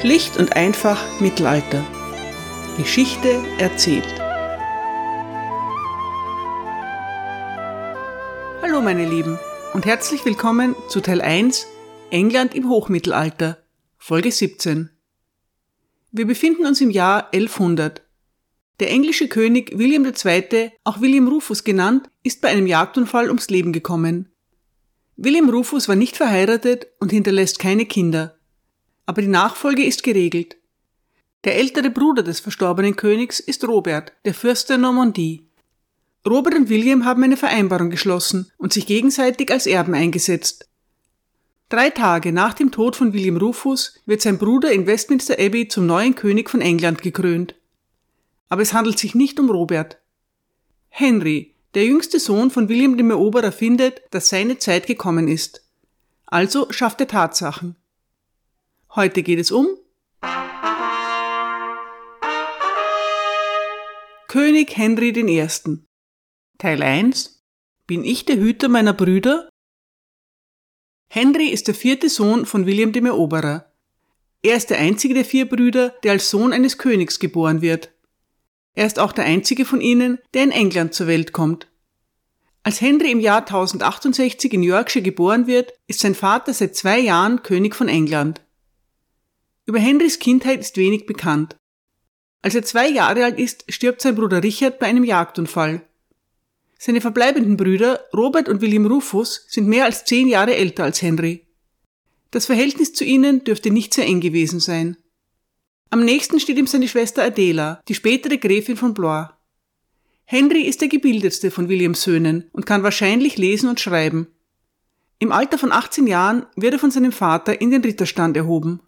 Schlicht und einfach Mittelalter. Geschichte erzählt. Hallo meine Lieben und herzlich willkommen zu Teil 1 England im Hochmittelalter, Folge 17. Wir befinden uns im Jahr 1100. Der englische König William II., auch William Rufus genannt, ist bei einem Jagdunfall ums Leben gekommen. William Rufus war nicht verheiratet und hinterlässt keine Kinder aber die Nachfolge ist geregelt. Der ältere Bruder des verstorbenen Königs ist Robert, der Fürst der Normandie. Robert und William haben eine Vereinbarung geschlossen und sich gegenseitig als Erben eingesetzt. Drei Tage nach dem Tod von William Rufus wird sein Bruder in Westminster Abbey zum neuen König von England gekrönt. Aber es handelt sich nicht um Robert. Henry, der jüngste Sohn von William dem Eroberer, findet, dass seine Zeit gekommen ist. Also schafft er Tatsachen. Heute geht es um König Henry I. Teil 1 Bin ich der Hüter meiner Brüder? Henry ist der vierte Sohn von William dem Eroberer. Er ist der einzige der vier Brüder, der als Sohn eines Königs geboren wird. Er ist auch der einzige von ihnen, der in England zur Welt kommt. Als Henry im Jahr 1068 in Yorkshire geboren wird, ist sein Vater seit zwei Jahren König von England. Über Henrys Kindheit ist wenig bekannt. Als er zwei Jahre alt ist, stirbt sein Bruder Richard bei einem Jagdunfall. Seine verbleibenden Brüder, Robert und William Rufus, sind mehr als zehn Jahre älter als Henry. Das Verhältnis zu ihnen dürfte nicht sehr eng gewesen sein. Am nächsten steht ihm seine Schwester Adela, die spätere Gräfin von Blois. Henry ist der gebildetste von Williams Söhnen und kann wahrscheinlich lesen und schreiben. Im Alter von 18 Jahren wird er von seinem Vater in den Ritterstand erhoben.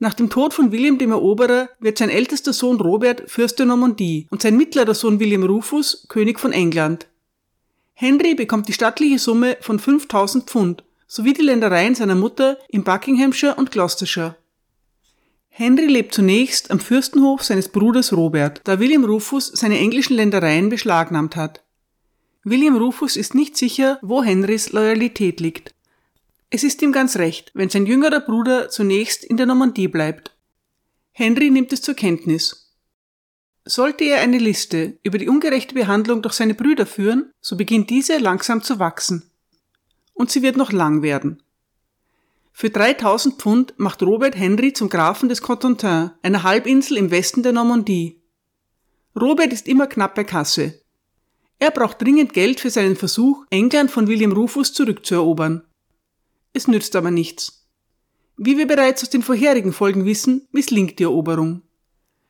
Nach dem Tod von William dem Eroberer wird sein ältester Sohn Robert Fürst der Normandie und sein mittlerer Sohn William Rufus König von England. Henry bekommt die stattliche Summe von 5000 Pfund sowie die Ländereien seiner Mutter in Buckinghamshire und Gloucestershire. Henry lebt zunächst am Fürstenhof seines Bruders Robert, da William Rufus seine englischen Ländereien beschlagnahmt hat. William Rufus ist nicht sicher, wo Henrys Loyalität liegt. Es ist ihm ganz recht, wenn sein jüngerer Bruder zunächst in der Normandie bleibt. Henry nimmt es zur Kenntnis. Sollte er eine Liste über die ungerechte Behandlung durch seine Brüder führen, so beginnt diese langsam zu wachsen. Und sie wird noch lang werden. Für 3000 Pfund macht Robert Henry zum Grafen des Cotentin, einer Halbinsel im Westen der Normandie. Robert ist immer knapp bei Kasse. Er braucht dringend Geld für seinen Versuch, England von William Rufus zurückzuerobern. Es nützt aber nichts. Wie wir bereits aus den vorherigen Folgen wissen, misslingt die Eroberung.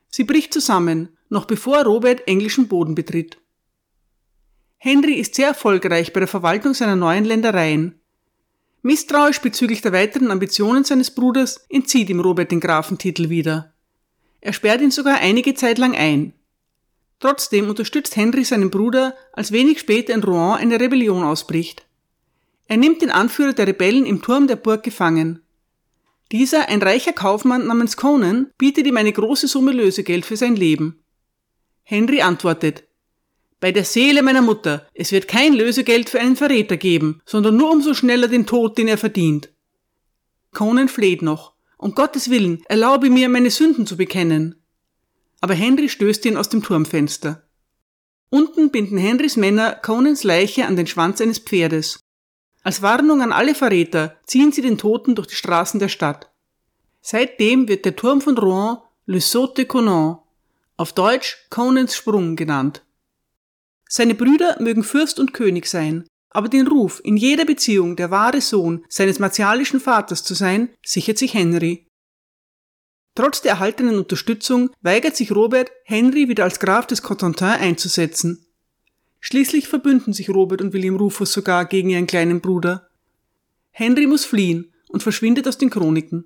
Sie bricht zusammen, noch bevor Robert englischen Boden betritt. Henry ist sehr erfolgreich bei der Verwaltung seiner neuen Ländereien. Misstrauisch bezüglich der weiteren Ambitionen seines Bruders entzieht ihm Robert den Grafentitel wieder. Er sperrt ihn sogar einige Zeit lang ein. Trotzdem unterstützt Henry seinen Bruder, als wenig später in Rouen eine Rebellion ausbricht. Er nimmt den Anführer der Rebellen im Turm der Burg gefangen. Dieser, ein reicher Kaufmann namens Conan, bietet ihm eine große Summe Lösegeld für sein Leben. Henry antwortet, bei der Seele meiner Mutter, es wird kein Lösegeld für einen Verräter geben, sondern nur umso schneller den Tod, den er verdient. Conan fleht noch. Um Gottes Willen, erlaube mir, meine Sünden zu bekennen. Aber Henry stößt ihn aus dem Turmfenster. Unten binden Henrys Männer Conans Leiche an den Schwanz eines Pferdes. Als Warnung an alle Verräter ziehen sie den Toten durch die Straßen der Stadt. Seitdem wird der Turm von Rouen Le Saut de Conan, auf Deutsch Conans Sprung genannt. Seine Brüder mögen Fürst und König sein, aber den Ruf, in jeder Beziehung der wahre Sohn seines martialischen Vaters zu sein, sichert sich Henry. Trotz der erhaltenen Unterstützung weigert sich Robert, Henry wieder als Graf des Cotentin einzusetzen. Schließlich verbünden sich Robert und William Rufus sogar gegen ihren kleinen Bruder. Henry muss fliehen und verschwindet aus den Chroniken.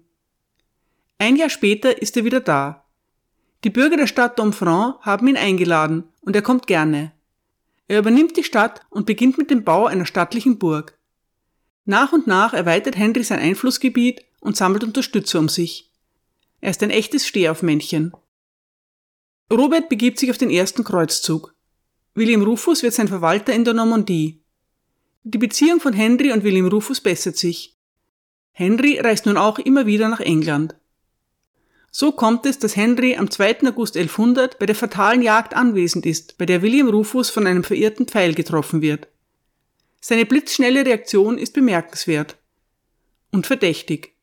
Ein Jahr später ist er wieder da. Die Bürger der Stadt Domfront haben ihn eingeladen und er kommt gerne. Er übernimmt die Stadt und beginnt mit dem Bau einer stattlichen Burg. Nach und nach erweitert Henry sein Einflussgebiet und sammelt Unterstützer um sich. Er ist ein echtes Stehaufmännchen. Robert begibt sich auf den ersten Kreuzzug. William Rufus wird sein Verwalter in der Normandie. Die Beziehung von Henry und William Rufus bessert sich. Henry reist nun auch immer wieder nach England. So kommt es, dass Henry am 2. August 1100 bei der fatalen Jagd anwesend ist, bei der William Rufus von einem verirrten Pfeil getroffen wird. Seine blitzschnelle Reaktion ist bemerkenswert und verdächtig.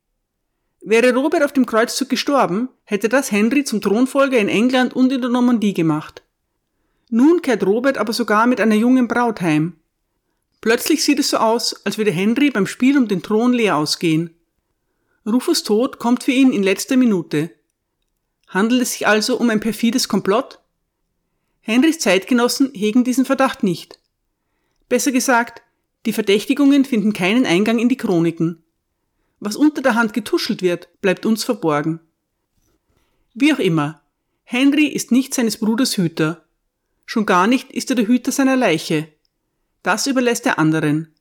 Wäre Robert auf dem Kreuzzug gestorben, hätte das Henry zum Thronfolger in England und in der Normandie gemacht. Nun kehrt Robert aber sogar mit einer jungen Braut heim. Plötzlich sieht es so aus, als würde Henry beim Spiel um den Thron leer ausgehen. Rufus Tod kommt für ihn in letzter Minute. Handelt es sich also um ein perfides Komplott? Henrys Zeitgenossen hegen diesen Verdacht nicht. Besser gesagt, die Verdächtigungen finden keinen Eingang in die Chroniken. Was unter der Hand getuschelt wird, bleibt uns verborgen. Wie auch immer, Henry ist nicht seines Bruders Hüter. Schon gar nicht ist er der Hüter seiner Leiche. Das überlässt er anderen.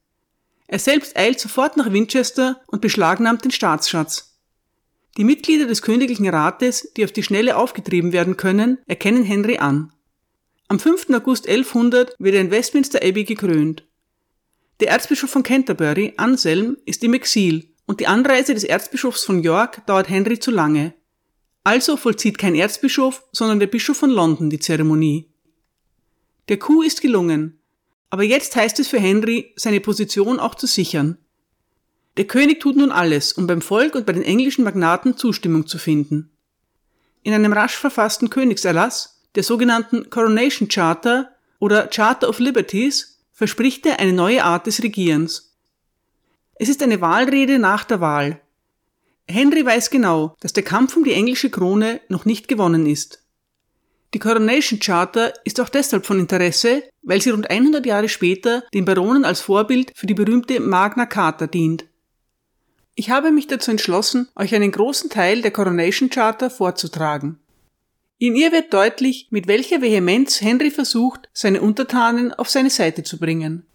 Er selbst eilt sofort nach Winchester und beschlagnahmt den Staatsschatz. Die Mitglieder des Königlichen Rates, die auf die Schnelle aufgetrieben werden können, erkennen Henry an. Am 5. August 1100 wird er in Westminster Abbey gekrönt. Der Erzbischof von Canterbury, Anselm, ist im Exil und die Anreise des Erzbischofs von York dauert Henry zu lange. Also vollzieht kein Erzbischof, sondern der Bischof von London die Zeremonie. Der Coup ist gelungen, aber jetzt heißt es für Henry, seine Position auch zu sichern. Der König tut nun alles, um beim Volk und bei den englischen Magnaten Zustimmung zu finden. In einem rasch verfassten Königserlass, der sogenannten Coronation Charter oder Charter of Liberties, verspricht er eine neue Art des Regierens. Es ist eine Wahlrede nach der Wahl. Henry weiß genau, dass der Kampf um die englische Krone noch nicht gewonnen ist. Die Coronation Charter ist auch deshalb von Interesse, weil sie rund 100 Jahre später den Baronen als Vorbild für die berühmte Magna Carta dient. Ich habe mich dazu entschlossen, euch einen großen Teil der Coronation Charter vorzutragen. In ihr wird deutlich, mit welcher Vehemenz Henry versucht, seine Untertanen auf seine Seite zu bringen.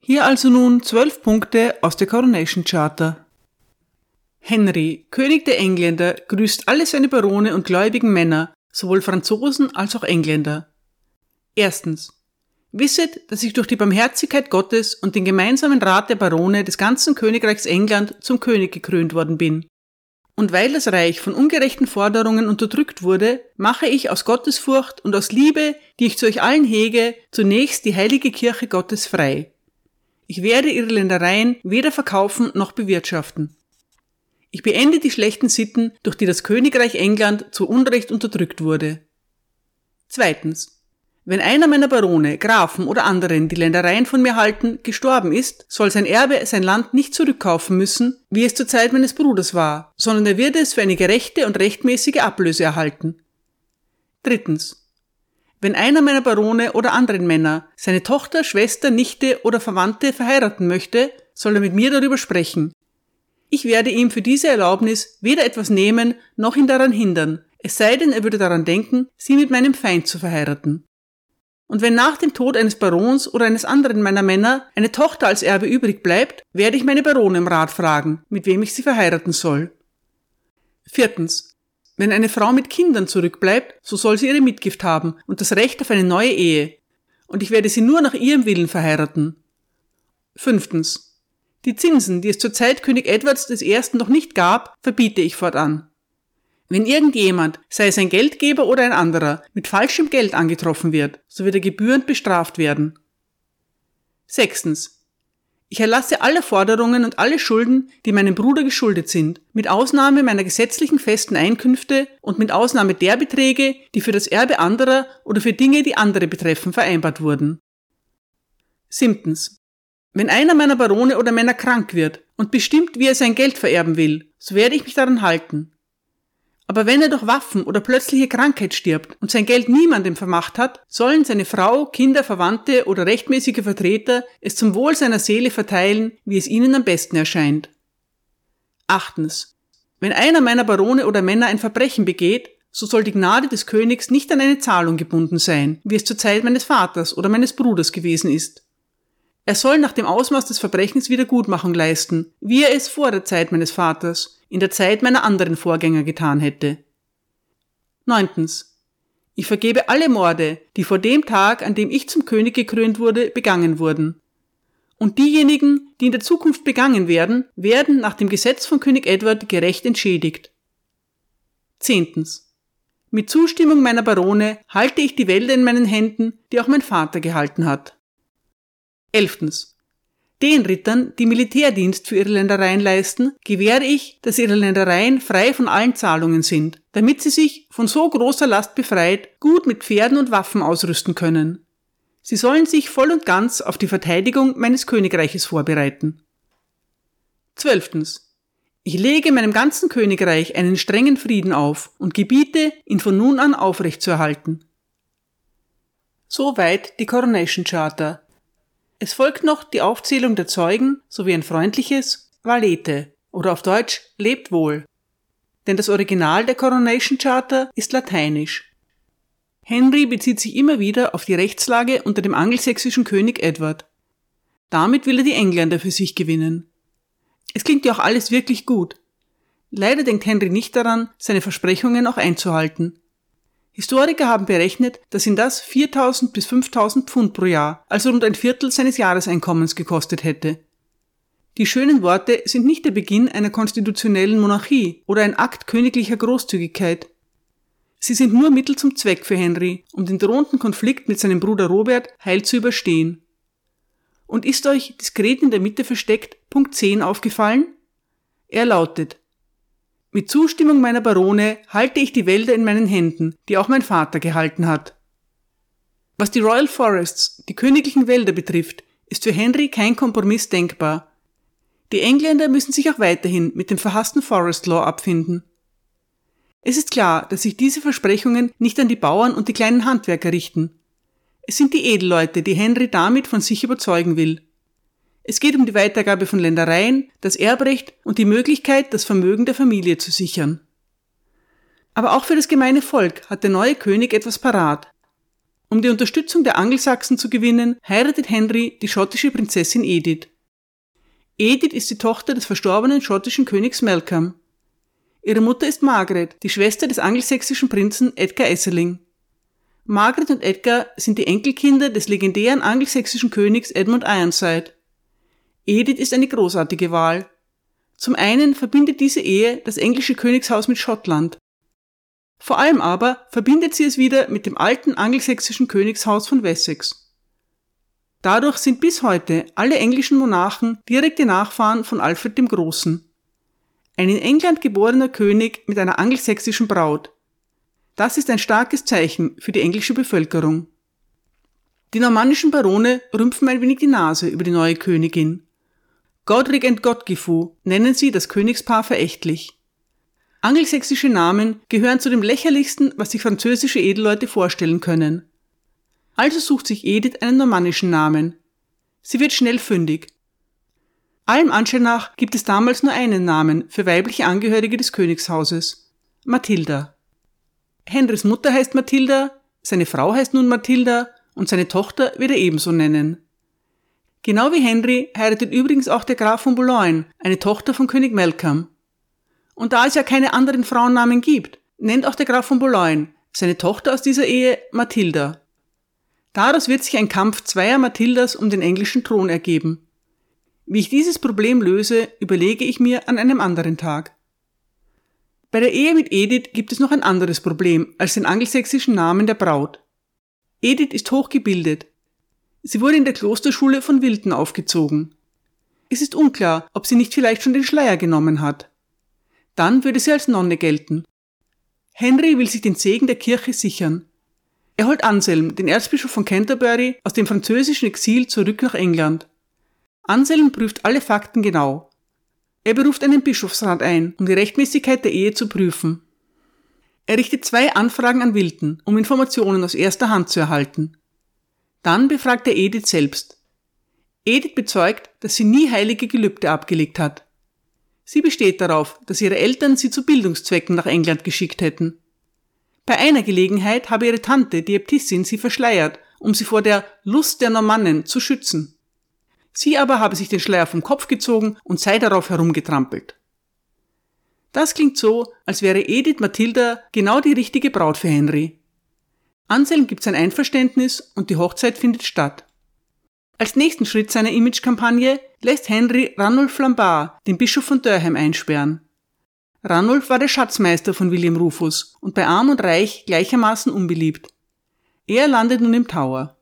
Hier also nun zwölf Punkte aus der Coronation Charter. Henry, König der Engländer, grüßt alle seine Barone und gläubigen Männer, sowohl Franzosen als auch Engländer. Erstens. Wisset, dass ich durch die Barmherzigkeit Gottes und den gemeinsamen Rat der Barone des ganzen Königreichs England zum König gekrönt worden bin. Und weil das Reich von ungerechten Forderungen unterdrückt wurde, mache ich aus Gottesfurcht und aus Liebe, die ich zu euch allen hege, zunächst die heilige Kirche Gottes frei. Ich werde ihre Ländereien weder verkaufen noch bewirtschaften. Ich beende die schlechten Sitten, durch die das Königreich England zu Unrecht unterdrückt wurde. Zweitens. Wenn einer meiner Barone, Grafen oder anderen, die Ländereien von mir halten, gestorben ist, soll sein Erbe sein Land nicht zurückkaufen müssen, wie es zur Zeit meines Bruders war, sondern er wird es für eine gerechte und rechtmäßige Ablöse erhalten. Drittens. Wenn einer meiner Barone oder anderen Männer seine Tochter, Schwester, Nichte oder Verwandte verheiraten möchte, soll er mit mir darüber sprechen, ich werde ihm für diese Erlaubnis weder etwas nehmen noch ihn daran hindern, es sei denn, er würde daran denken, sie mit meinem Feind zu verheiraten. Und wenn nach dem Tod eines Barons oder eines anderen meiner Männer eine Tochter als Erbe übrig bleibt, werde ich meine Barone im Rat fragen, mit wem ich sie verheiraten soll. Viertens. Wenn eine Frau mit Kindern zurückbleibt, so soll sie ihre Mitgift haben und das Recht auf eine neue Ehe. Und ich werde sie nur nach ihrem Willen verheiraten. Fünftens. Die Zinsen, die es zur Zeit König Edwards I. noch nicht gab, verbiete ich fortan. Wenn irgendjemand, sei es ein Geldgeber oder ein anderer, mit falschem Geld angetroffen wird, so wird er gebührend bestraft werden. Sechstens. Ich erlasse alle Forderungen und alle Schulden, die meinem Bruder geschuldet sind, mit Ausnahme meiner gesetzlichen festen Einkünfte und mit Ausnahme der Beträge, die für das Erbe anderer oder für Dinge, die andere betreffen, vereinbart wurden. Siebtens. Wenn einer meiner Barone oder Männer krank wird und bestimmt, wie er sein Geld vererben will, so werde ich mich daran halten. Aber wenn er durch Waffen oder plötzliche Krankheit stirbt und sein Geld niemandem vermacht hat, sollen seine Frau, Kinder, Verwandte oder rechtmäßige Vertreter es zum Wohl seiner Seele verteilen, wie es ihnen am besten erscheint. Achtens. Wenn einer meiner Barone oder Männer ein Verbrechen begeht, so soll die Gnade des Königs nicht an eine Zahlung gebunden sein, wie es zur Zeit meines Vaters oder meines Bruders gewesen ist. Er soll nach dem Ausmaß des Verbrechens Wiedergutmachung leisten, wie er es vor der Zeit meines Vaters, in der Zeit meiner anderen Vorgänger getan hätte. Neuntens. Ich vergebe alle Morde, die vor dem Tag, an dem ich zum König gekrönt wurde, begangen wurden. Und diejenigen, die in der Zukunft begangen werden, werden nach dem Gesetz von König Edward gerecht entschädigt. Zehntens. Mit Zustimmung meiner Barone halte ich die Wälder in meinen Händen, die auch mein Vater gehalten hat. Elftens. Den Rittern, die Militärdienst für ihre Ländereien leisten, gewähre ich, dass ihre Ländereien frei von allen Zahlungen sind, damit sie sich von so großer Last befreit gut mit Pferden und Waffen ausrüsten können. Sie sollen sich voll und ganz auf die Verteidigung meines Königreiches vorbereiten. Zwölftens. Ich lege meinem ganzen Königreich einen strengen Frieden auf und gebiete, ihn von nun an aufrechtzuerhalten. Soweit die Coronation Charter, es folgt noch die Aufzählung der Zeugen sowie ein freundliches Valete oder auf Deutsch lebt wohl. Denn das Original der Coronation Charter ist lateinisch. Henry bezieht sich immer wieder auf die Rechtslage unter dem angelsächsischen König Edward. Damit will er die Engländer für sich gewinnen. Es klingt ja auch alles wirklich gut. Leider denkt Henry nicht daran, seine Versprechungen auch einzuhalten. Historiker haben berechnet, dass ihn das 4000 bis 5000 Pfund pro Jahr, also rund ein Viertel seines Jahreseinkommens gekostet hätte. Die schönen Worte sind nicht der Beginn einer konstitutionellen Monarchie oder ein Akt königlicher Großzügigkeit. Sie sind nur Mittel zum Zweck für Henry, um den drohenden Konflikt mit seinem Bruder Robert heil zu überstehen. Und ist euch diskret in der Mitte versteckt Punkt 10 aufgefallen? Er lautet mit Zustimmung meiner Barone halte ich die Wälder in meinen Händen, die auch mein Vater gehalten hat. Was die Royal Forests, die königlichen Wälder betrifft, ist für Henry kein Kompromiss denkbar. Die Engländer müssen sich auch weiterhin mit dem verhassten Forest Law abfinden. Es ist klar, dass sich diese Versprechungen nicht an die Bauern und die kleinen Handwerker richten. Es sind die Edelleute, die Henry damit von sich überzeugen will. Es geht um die Weitergabe von Ländereien, das Erbrecht und die Möglichkeit, das Vermögen der Familie zu sichern. Aber auch für das gemeine Volk hat der neue König etwas parat. Um die Unterstützung der Angelsachsen zu gewinnen, heiratet Henry die schottische Prinzessin Edith. Edith ist die Tochter des verstorbenen schottischen Königs Malcolm. Ihre Mutter ist Margaret, die Schwester des angelsächsischen Prinzen Edgar Esseling. Margaret und Edgar sind die Enkelkinder des legendären angelsächsischen Königs Edmund Ironside. Edith ist eine großartige Wahl. Zum einen verbindet diese Ehe das englische Königshaus mit Schottland. Vor allem aber verbindet sie es wieder mit dem alten angelsächsischen Königshaus von Wessex. Dadurch sind bis heute alle englischen Monarchen direkte Nachfahren von Alfred dem Großen. Ein in England geborener König mit einer angelsächsischen Braut. Das ist ein starkes Zeichen für die englische Bevölkerung. Die normannischen Barone rümpfen ein wenig die Nase über die neue Königin. Godric und Gottgifu nennen sie das Königspaar verächtlich. Angelsächsische Namen gehören zu dem lächerlichsten, was sich französische Edelleute vorstellen können. Also sucht sich Edith einen normannischen Namen. Sie wird schnell fündig. Allem Anschein nach gibt es damals nur einen Namen für weibliche Angehörige des Königshauses. Mathilda. Henrys Mutter heißt Mathilda, seine Frau heißt nun Mathilda und seine Tochter wird er ebenso nennen. Genau wie Henry heiratet übrigens auch der Graf von Boulogne, eine Tochter von König Malcolm. Und da es ja keine anderen Frauennamen gibt, nennt auch der Graf von Boulogne seine Tochter aus dieser Ehe Mathilda. Daraus wird sich ein Kampf zweier Mathildas um den englischen Thron ergeben. Wie ich dieses Problem löse, überlege ich mir an einem anderen Tag. Bei der Ehe mit Edith gibt es noch ein anderes Problem als den angelsächsischen Namen der Braut. Edith ist hochgebildet, Sie wurde in der Klosterschule von Wilton aufgezogen. Es ist unklar, ob sie nicht vielleicht schon den Schleier genommen hat. Dann würde sie als Nonne gelten. Henry will sich den Segen der Kirche sichern. Er holt Anselm, den Erzbischof von Canterbury, aus dem französischen Exil zurück nach England. Anselm prüft alle Fakten genau. Er beruft einen Bischofsrat ein, um die Rechtmäßigkeit der Ehe zu prüfen. Er richtet zwei Anfragen an Wilton, um Informationen aus erster Hand zu erhalten. Dann befragt er Edith selbst. Edith bezeugt, dass sie nie heilige Gelübde abgelegt hat. Sie besteht darauf, dass ihre Eltern sie zu Bildungszwecken nach England geschickt hätten. Bei einer Gelegenheit habe ihre Tante, die Äbtissin, sie verschleiert, um sie vor der Lust der Normannen zu schützen. Sie aber habe sich den Schleier vom Kopf gezogen und sei darauf herumgetrampelt. Das klingt so, als wäre Edith Mathilda genau die richtige Braut für Henry. Anselm gibt sein Einverständnis und die Hochzeit findet statt. Als nächsten Schritt seiner Imagekampagne lässt Henry Ranulf Flambard, den Bischof von Durham, einsperren. Ranulf war der Schatzmeister von William Rufus und bei Arm und Reich gleichermaßen unbeliebt. Er landet nun im Tower.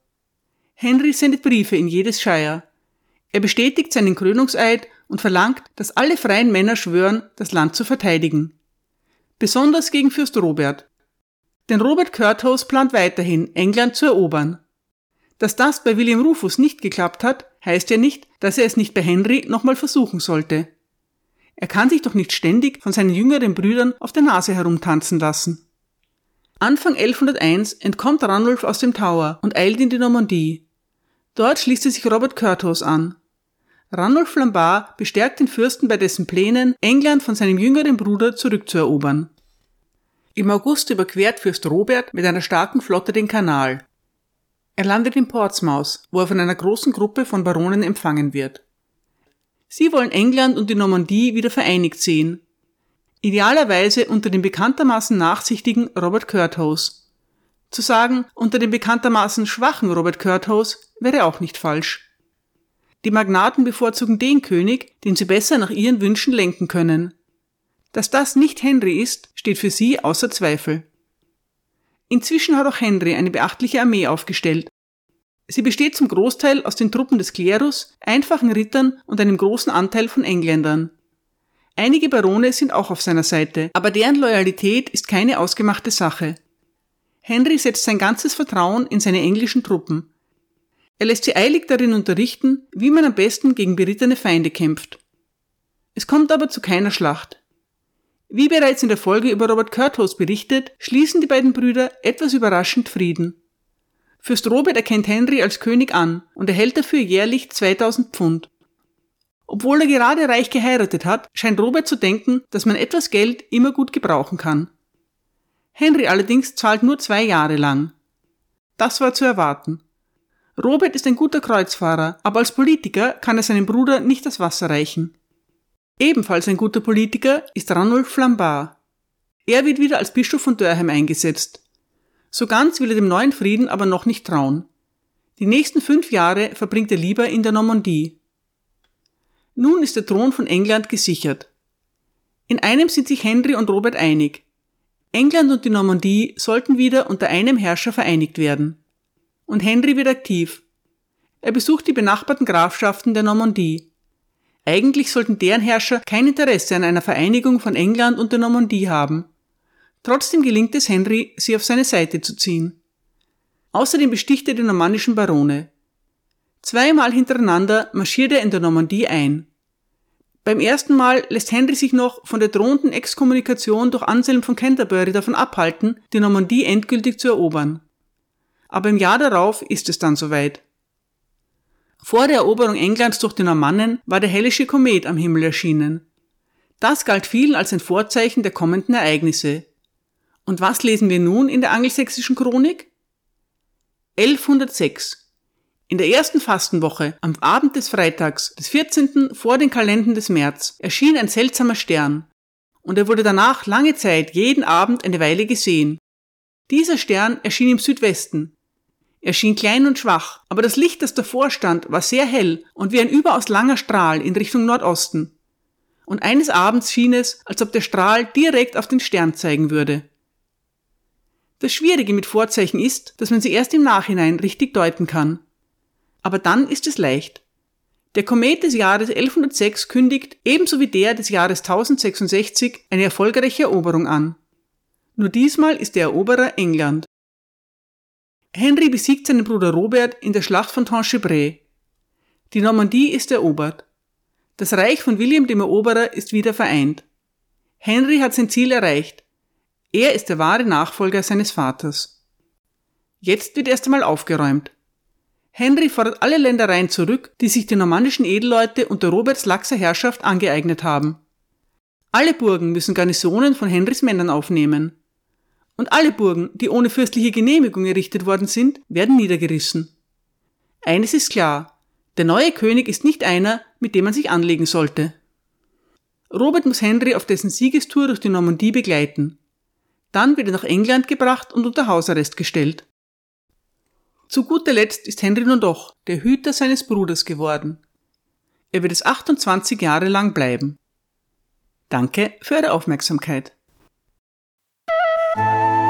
Henry sendet Briefe in jedes Shire. Er bestätigt seinen Krönungseid und verlangt, dass alle freien Männer schwören, das Land zu verteidigen. Besonders gegen Fürst Robert. Denn Robert Curthose plant weiterhin, England zu erobern. Dass das bei William Rufus nicht geklappt hat, heißt ja nicht, dass er es nicht bei Henry nochmal versuchen sollte. Er kann sich doch nicht ständig von seinen jüngeren Brüdern auf der Nase herumtanzen lassen. Anfang 1101 entkommt Ranulf aus dem Tower und eilt in die Normandie. Dort schließt er sich Robert Curthose an. Ranulf Flambard bestärkt den Fürsten bei dessen Plänen, England von seinem jüngeren Bruder zurückzuerobern. Im August überquert Fürst Robert mit einer starken Flotte den Kanal. Er landet in Portsmouth, wo er von einer großen Gruppe von Baronen empfangen wird. Sie wollen England und die Normandie wieder vereinigt sehen. Idealerweise unter dem bekanntermaßen nachsichtigen Robert Curthose. Zu sagen, unter dem bekanntermaßen schwachen Robert Curthose wäre auch nicht falsch. Die Magnaten bevorzugen den König, den sie besser nach ihren Wünschen lenken können. Dass das nicht Henry ist, steht für sie außer Zweifel. Inzwischen hat auch Henry eine beachtliche Armee aufgestellt Sie besteht zum Großteil aus den Truppen des Klerus, einfachen Rittern und einem großen Anteil von Engländern. Einige Barone sind auch auf seiner Seite, aber deren Loyalität ist keine ausgemachte Sache. Henry setzt sein ganzes Vertrauen in seine englischen Truppen. Er lässt sie eilig darin unterrichten, wie man am besten gegen berittene Feinde kämpft. Es kommt aber zu keiner Schlacht. Wie bereits in der Folge über Robert Curthose berichtet, schließen die beiden Brüder etwas überraschend Frieden. Fürst Robert erkennt Henry als König an und erhält dafür jährlich 2000 Pfund. Obwohl er gerade reich geheiratet hat, scheint Robert zu denken, dass man etwas Geld immer gut gebrauchen kann. Henry allerdings zahlt nur zwei Jahre lang. Das war zu erwarten. Robert ist ein guter Kreuzfahrer, aber als Politiker kann er seinem Bruder nicht das Wasser reichen. Ebenfalls ein guter Politiker ist Ranulf Flambard. Er wird wieder als Bischof von Durham eingesetzt. So ganz will er dem neuen Frieden aber noch nicht trauen. Die nächsten fünf Jahre verbringt er lieber in der Normandie. Nun ist der Thron von England gesichert. In einem sind sich Henry und Robert einig. England und die Normandie sollten wieder unter einem Herrscher vereinigt werden. Und Henry wird aktiv. Er besucht die benachbarten Grafschaften der Normandie. Eigentlich sollten deren Herrscher kein Interesse an einer Vereinigung von England und der Normandie haben. Trotzdem gelingt es Henry, sie auf seine Seite zu ziehen. Außerdem besticht er die normannischen Barone. Zweimal hintereinander marschiert er in der Normandie ein. Beim ersten Mal lässt Henry sich noch von der drohenden Exkommunikation durch Anselm von Canterbury davon abhalten, die Normandie endgültig zu erobern. Aber im Jahr darauf ist es dann soweit. Vor der Eroberung Englands durch die Normannen war der hellische Komet am Himmel erschienen. Das galt vielen als ein Vorzeichen der kommenden Ereignisse. Und was lesen wir nun in der angelsächsischen Chronik? 1106. In der ersten Fastenwoche, am Abend des Freitags, des 14. vor den Kalenden des März, erschien ein seltsamer Stern, und er wurde danach lange Zeit jeden Abend eine Weile gesehen. Dieser Stern erschien im Südwesten. Er schien klein und schwach, aber das Licht, das davor stand, war sehr hell und wie ein überaus langer Strahl in Richtung Nordosten. Und eines Abends schien es, als ob der Strahl direkt auf den Stern zeigen würde. Das Schwierige mit Vorzeichen ist, dass man sie erst im Nachhinein richtig deuten kann. Aber dann ist es leicht. Der Komet des Jahres 1106 kündigt, ebenso wie der des Jahres 1066, eine erfolgreiche Eroberung an. Nur diesmal ist der Eroberer England. Henry besiegt seinen Bruder Robert in der Schlacht von Tanchebray. Die Normandie ist erobert. Das Reich von William dem Eroberer ist wieder vereint. Henry hat sein Ziel erreicht. Er ist der wahre Nachfolger seines Vaters. Jetzt wird erst einmal aufgeräumt. Henry fordert alle Ländereien zurück, die sich die normannischen Edelleute unter Roberts laxer Herrschaft angeeignet haben. Alle Burgen müssen Garnisonen von Henrys Männern aufnehmen. Und alle Burgen, die ohne fürstliche Genehmigung errichtet worden sind, werden niedergerissen. Eines ist klar, der neue König ist nicht einer, mit dem man sich anlegen sollte. Robert muss Henry auf dessen Siegestour durch die Normandie begleiten. Dann wird er nach England gebracht und unter Hausarrest gestellt. Zu guter Letzt ist Henry nun doch der Hüter seines Bruders geworden. Er wird es 28 Jahre lang bleiben. Danke für Ihre Aufmerksamkeit. Bye.